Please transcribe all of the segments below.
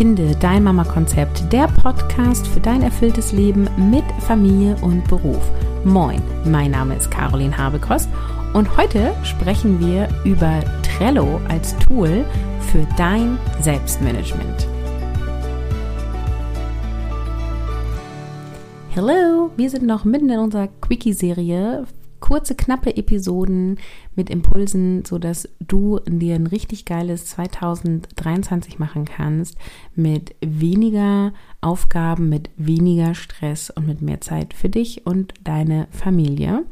Finde dein Mama-Konzept, der Podcast für dein erfülltes Leben mit Familie und Beruf. Moin, mein Name ist Caroline Habekost und heute sprechen wir über Trello als Tool für dein Selbstmanagement. Hallo, wir sind noch mitten in unserer Quickie-Serie kurze, knappe Episoden mit Impulsen, sodass du dir ein richtig geiles 2023 machen kannst mit weniger Aufgaben, mit weniger Stress und mit mehr Zeit für dich und deine Familie.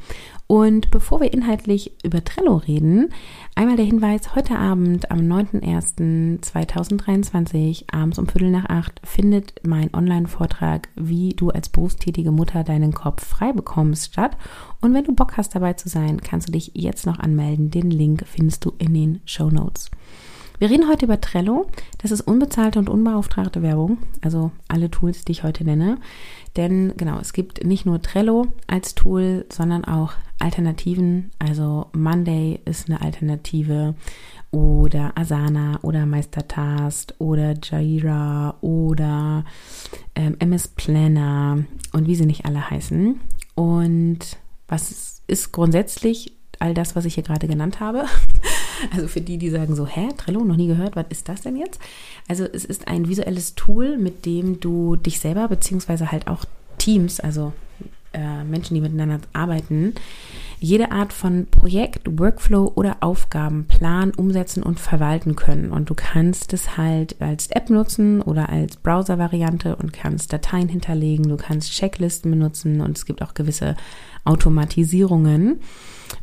Und bevor wir inhaltlich über Trello reden, einmal der Hinweis, heute Abend am 9.01.2023, abends um Viertel nach acht, findet mein Online-Vortrag, wie du als berufstätige Mutter deinen Kopf frei bekommst, statt. Und wenn du Bock hast, dabei zu sein, kannst du dich jetzt noch anmelden. Den Link findest du in den Show Notes. Wir reden heute über Trello. Das ist unbezahlte und unbeauftragte Werbung, also alle Tools, die ich heute nenne. Denn genau, es gibt nicht nur Trello als Tool, sondern auch Alternativen. Also Monday ist eine Alternative oder Asana oder Meistertask oder Jira oder ähm, MS Planner und wie sie nicht alle heißen. Und was ist grundsätzlich all das, was ich hier gerade genannt habe? Also für die, die sagen so, hä, Trello, noch nie gehört, was ist das denn jetzt? Also es ist ein visuelles Tool, mit dem du dich selber beziehungsweise halt auch Teams, also äh, Menschen, die miteinander arbeiten, jede Art von Projekt, Workflow oder Aufgaben planen, umsetzen und verwalten können. Und du kannst es halt als App nutzen oder als Browser-Variante und kannst Dateien hinterlegen, du kannst Checklisten benutzen und es gibt auch gewisse Automatisierungen.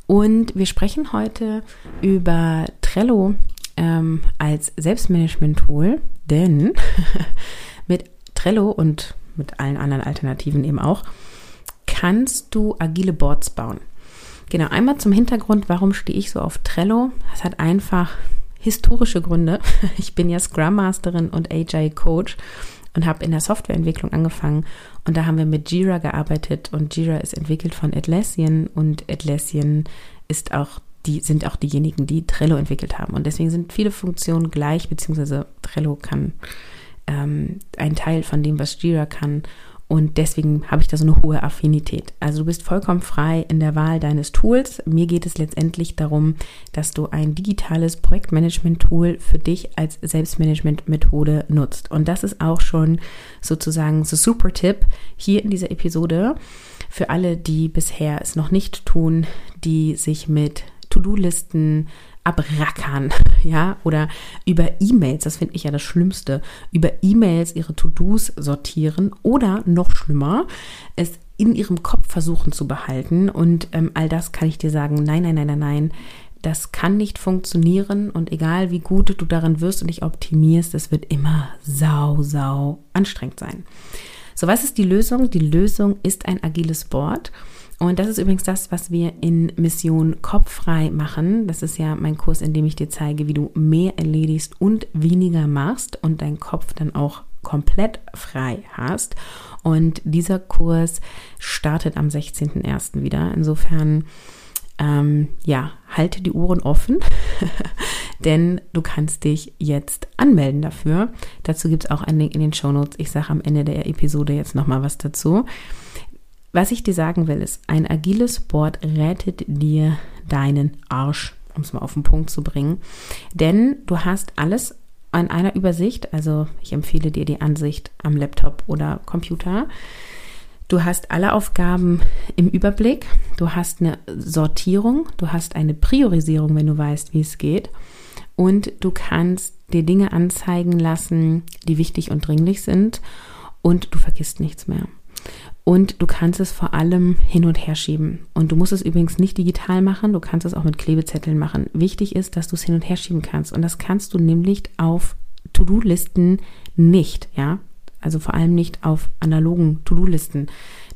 Und wir sprechen heute über Trello ähm, als Selbstmanagement-Tool, denn mit Trello und mit allen anderen Alternativen eben auch, kannst du agile Boards bauen. Genau, einmal zum Hintergrund, warum stehe ich so auf Trello? Das hat einfach historische Gründe. Ich bin ja Scrum Masterin und Agile Coach und habe in der Softwareentwicklung angefangen und da haben wir mit Jira gearbeitet und Jira ist entwickelt von Atlassian und Atlassian ist auch die sind auch diejenigen, die Trello entwickelt haben. Und deswegen sind viele Funktionen gleich, beziehungsweise Trello kann ähm, ein Teil von dem, was Jira kann. Und deswegen habe ich da so eine hohe Affinität. Also du bist vollkommen frei in der Wahl deines Tools. Mir geht es letztendlich darum, dass du ein digitales Projektmanagement-Tool für dich als Selbstmanagement-Methode nutzt. Und das ist auch schon sozusagen so super Tipp hier in dieser Episode für alle, die bisher es noch nicht tun, die sich mit To-Do-Listen, abrackern, ja, oder über E-Mails, das finde ich ja das Schlimmste, über E-Mails ihre To-Dos sortieren oder noch schlimmer, es in ihrem Kopf versuchen zu behalten. Und ähm, all das kann ich dir sagen, nein, nein, nein, nein, nein. Das kann nicht funktionieren und egal wie gut du darin wirst und dich optimierst, es wird immer sau, sau anstrengend sein. So, was ist die Lösung? Die Lösung ist ein agiles Board. Und das ist übrigens das, was wir in Mission Kopffrei machen. Das ist ja mein Kurs, in dem ich dir zeige, wie du mehr erledigst und weniger machst und deinen Kopf dann auch komplett frei hast. Und dieser Kurs startet am 16.01. wieder. Insofern, ähm, ja, halte die Ohren offen, denn du kannst dich jetzt anmelden dafür. Dazu gibt es auch einen Link in den Show Notes. Ich sage am Ende der Episode jetzt nochmal was dazu. Was ich dir sagen will, ist, ein agiles Board rettet dir deinen Arsch, um es mal auf den Punkt zu bringen. Denn du hast alles an einer Übersicht, also ich empfehle dir die Ansicht am Laptop oder Computer. Du hast alle Aufgaben im Überblick, du hast eine Sortierung, du hast eine Priorisierung, wenn du weißt, wie es geht. Und du kannst dir Dinge anzeigen lassen, die wichtig und dringlich sind. Und du vergisst nichts mehr. Und du kannst es vor allem hin und her schieben. Und du musst es übrigens nicht digital machen, du kannst es auch mit Klebezetteln machen. Wichtig ist, dass du es hin und her schieben kannst. Und das kannst du nämlich auf To-Do-Listen nicht, ja. Also vor allem nicht auf analogen To-Do-Listen.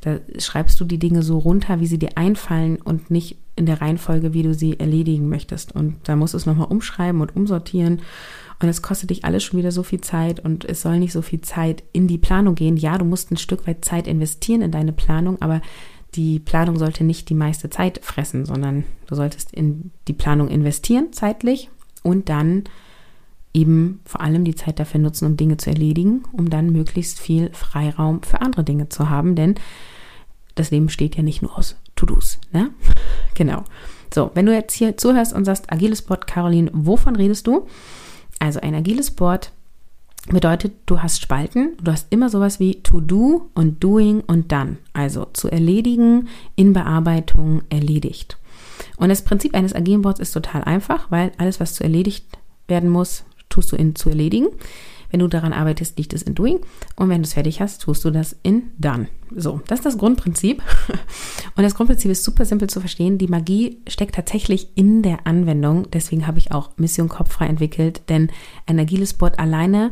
Da schreibst du die Dinge so runter, wie sie dir einfallen und nicht in der Reihenfolge, wie du sie erledigen möchtest. Und da musst du es nochmal umschreiben und umsortieren. Und es kostet dich alles schon wieder so viel Zeit und es soll nicht so viel Zeit in die Planung gehen. Ja, du musst ein Stück weit Zeit investieren in deine Planung, aber die Planung sollte nicht die meiste Zeit fressen, sondern du solltest in die Planung investieren zeitlich und dann eben vor allem die Zeit dafür nutzen, um Dinge zu erledigen, um dann möglichst viel Freiraum für andere Dinge zu haben, denn das Leben steht ja nicht nur aus To-Dos, ne? Genau. So, wenn du jetzt hier zuhörst und sagst, agiles Board, Caroline, wovon redest du? Also ein agiles Board bedeutet, du hast Spalten, du hast immer sowas wie to do und doing und done. Also zu erledigen, in Bearbeitung, erledigt. Und das Prinzip eines agilen Boards ist total einfach, weil alles, was zu erledigt werden muss, tust du in zu erledigen. Wenn du daran arbeitest, liegt es in Doing. Und wenn du es fertig hast, tust du das in Done. So, das ist das Grundprinzip. Und das Grundprinzip ist super simpel zu verstehen. Die Magie steckt tatsächlich in der Anwendung. Deswegen habe ich auch Mission Kopffrei entwickelt. Denn ein agiles Board alleine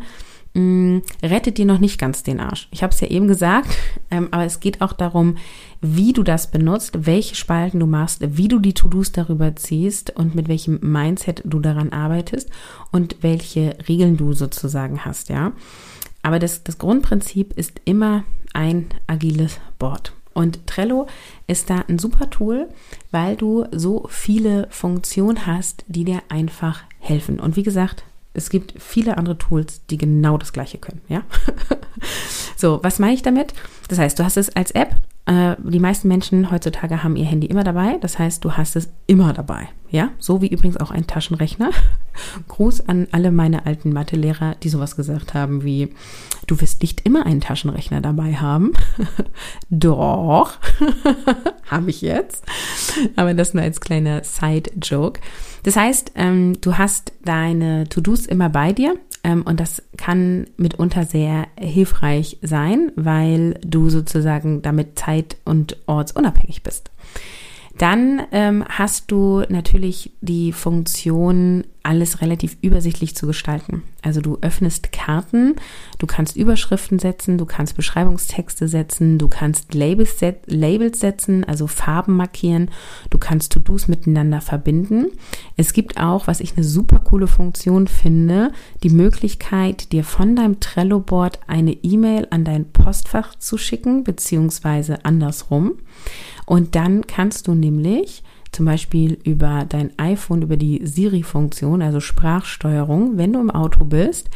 mh, mm, rettet dir noch nicht ganz den Arsch. Ich habe es ja eben gesagt, ähm, aber es geht auch darum, wie du das benutzt, welche Spalten du machst, wie du die To-Dos darüber ziehst und mit welchem Mindset du daran arbeitest und welche Regeln du sozusagen hast, ja. Aber das, das Grundprinzip ist immer ein agiles Board. Und Trello ist da ein super Tool, weil du so viele Funktionen hast, die dir einfach helfen. Und wie gesagt, es gibt viele andere Tools, die genau das gleiche können, ja? so, was meine ich damit? Das heißt, du hast es als App, die meisten Menschen heutzutage haben ihr Handy immer dabei. Das heißt, du hast es immer dabei. Ja, so wie übrigens auch ein Taschenrechner. Gruß an alle meine alten Mathelehrer, die sowas gesagt haben wie, du wirst nicht immer einen Taschenrechner dabei haben. Doch, habe ich jetzt. Aber das nur als kleiner Side-Joke. Das heißt, ähm, du hast deine To-Dos immer bei dir. Ähm, und das kann mitunter sehr hilfreich sein, weil du sozusagen damit zeit- und ortsunabhängig bist. Dann ähm, hast du natürlich die Funktion, alles relativ übersichtlich zu gestalten. Also du öffnest Karten, du kannst Überschriften setzen, du kannst Beschreibungstexte setzen, du kannst Labels, set Labels setzen, also Farben markieren, du kannst To-Dos miteinander verbinden. Es gibt auch, was ich eine super coole Funktion finde, die Möglichkeit, dir von deinem Trello-Board eine E-Mail an dein Postfach zu schicken, beziehungsweise andersrum. Und dann kannst du nämlich zum Beispiel über dein iPhone, über die Siri-Funktion, also Sprachsteuerung, wenn du im Auto bist,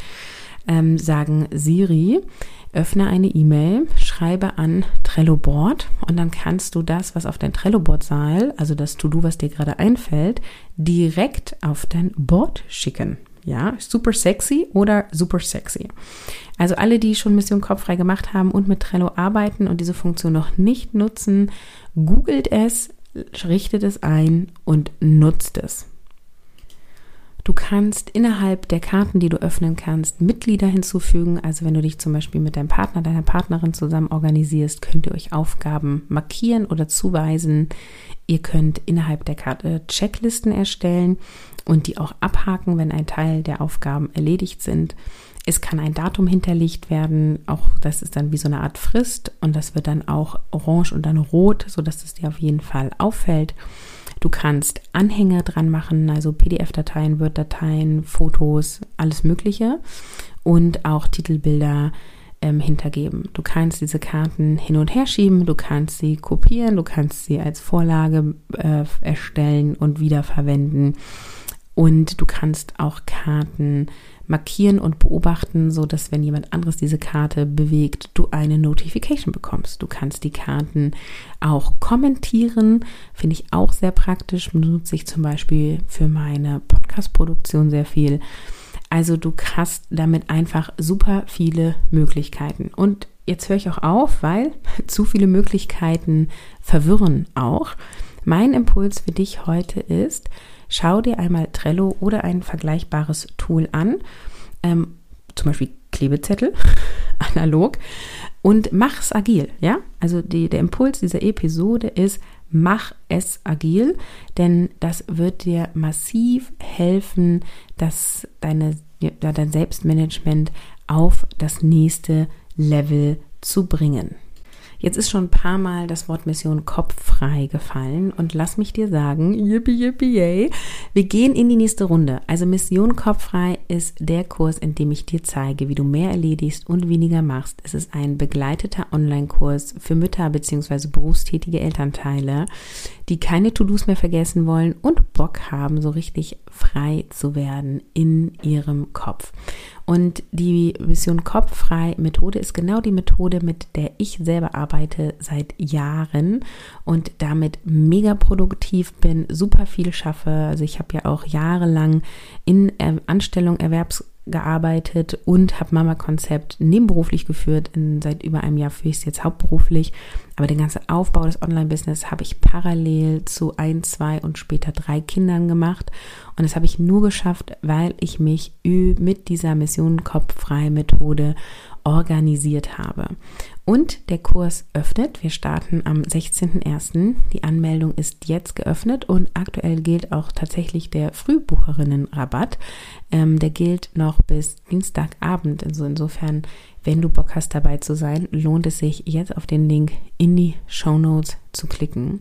ähm, sagen Siri, öffne eine E-Mail, schreibe an Trello Board und dann kannst du das, was auf dein Trello Board sei, also das To-Do, was dir gerade einfällt, direkt auf dein Board schicken. Ja, super sexy oder super sexy. Also alle, die schon Mission Kopffrei gemacht haben und mit Trello arbeiten und diese Funktion noch nicht nutzen, googelt es, richtet es ein und nutzt es. Du kannst innerhalb der Karten, die du öffnen kannst, Mitglieder hinzufügen. Also wenn du dich zum Beispiel mit deinem Partner, deiner Partnerin zusammen organisierst, könnt ihr euch Aufgaben markieren oder zuweisen. Ihr könnt innerhalb der Karte Checklisten erstellen und die auch abhaken, wenn ein Teil der Aufgaben erledigt sind. Es kann ein Datum hinterlegt werden, auch das ist dann wie so eine Art Frist und das wird dann auch orange und dann rot, sodass es dir auf jeden Fall auffällt. Du kannst Anhänge dran machen, also PDF-Dateien, Word-Dateien, Fotos, alles Mögliche und auch Titelbilder ähm, hintergeben. Du kannst diese Karten hin und her schieben, du kannst sie kopieren, du kannst sie als Vorlage äh, erstellen und wiederverwenden. Und du kannst auch Karten markieren und beobachten, so dass wenn jemand anderes diese Karte bewegt, du eine Notification bekommst. Du kannst die Karten auch kommentieren, finde ich auch sehr praktisch, benutze ich zum Beispiel für meine Podcast-Produktion sehr viel. Also du hast damit einfach super viele Möglichkeiten. Und jetzt höre ich auch auf, weil zu viele Möglichkeiten verwirren auch. Mein Impuls für dich heute ist, schau dir einmal Trello oder ein vergleichbares Tool an, ähm, zum Beispiel Klebezettel, analog, und mach es agil, ja? Also die, der Impuls dieser Episode ist, mach es agil, denn das wird dir massiv helfen, dass deine, dein Selbstmanagement auf das nächste Level zu bringen. Jetzt ist schon ein paar Mal das Wort Mission kopffrei gefallen und lass mich dir sagen, yippie, yippie, yay, wir gehen in die nächste Runde. Also Mission kopffrei ist der Kurs, in dem ich dir zeige, wie du mehr erledigst und weniger machst. Es ist ein begleiteter Online-Kurs für Mütter bzw. berufstätige Elternteile, die keine To-Dos mehr vergessen wollen und Bock haben, so richtig frei zu werden in ihrem Kopf. Und die Mission Kopffrei Methode ist genau die Methode, mit der ich selber arbeite seit Jahren und damit mega produktiv bin, super viel schaffe. Also ich habe ja auch jahrelang in Anstellung Erwerbs gearbeitet und habe Mama Konzept nebenberuflich geführt. In, seit über einem Jahr führe ich es jetzt hauptberuflich. Aber den ganzen Aufbau des Online-Business habe ich parallel zu ein, zwei und später drei Kindern gemacht. Und das habe ich nur geschafft, weil ich mich mit dieser Mission Kopffrei Methode organisiert habe. Und der Kurs öffnet. Wir starten am 16.01. Die Anmeldung ist jetzt geöffnet und aktuell gilt auch tatsächlich der Frühbucherinnenrabatt. Ähm, der gilt noch bis Dienstagabend. Also insofern, wenn du Bock hast dabei zu sein, lohnt es sich jetzt auf den Link in die Show Notes zu klicken.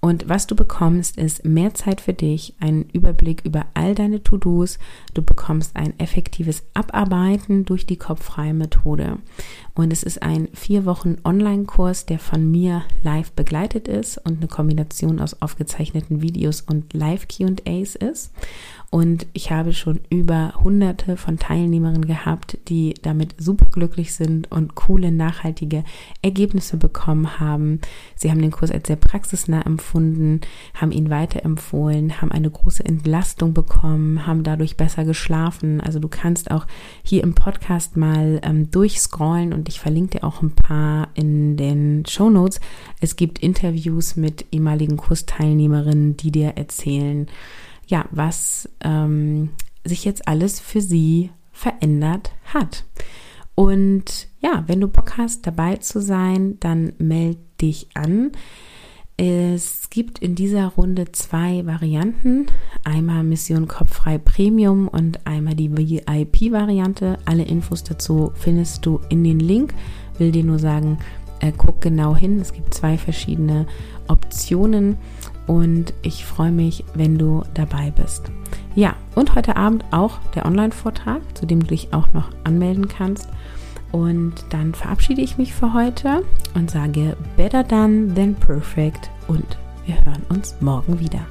Und was du bekommst, ist mehr Zeit für dich, einen Überblick über all deine To-Dos. Du bekommst ein effektives Abarbeiten durch die kopffreie Methode. Und es ist ein vier Wochen Online-Kurs, der von mir live begleitet ist und eine Kombination aus aufgezeichneten Videos und Live-QAs ist. Und ich habe schon über hunderte von Teilnehmerinnen gehabt, die damit super glücklich sind und coole, nachhaltige Ergebnisse bekommen haben. Sie haben den Kurs als sehr praxisnah empfunden, haben ihn weiterempfohlen, haben eine große Entlastung bekommen, haben dadurch besser geschlafen. Also du kannst auch hier im Podcast mal ähm, durchscrollen und ich verlinke dir auch ein paar in den Show Notes. Es gibt Interviews mit ehemaligen Kursteilnehmerinnen, die dir erzählen, ja, was ähm, sich jetzt alles für sie verändert hat. Und ja, wenn du Bock hast, dabei zu sein, dann melde dich an. Es gibt in dieser Runde zwei Varianten. Einmal Mission Kopffrei Premium und einmal die VIP-Variante. Alle Infos dazu findest du in den Link. Will dir nur sagen, äh, guck genau hin. Es gibt zwei verschiedene Optionen und ich freue mich, wenn du dabei bist. Ja, und heute Abend auch der Online-Vortrag, zu dem du dich auch noch anmelden kannst. Und dann verabschiede ich mich für heute und sage Better Done Than Perfect und wir hören uns morgen wieder.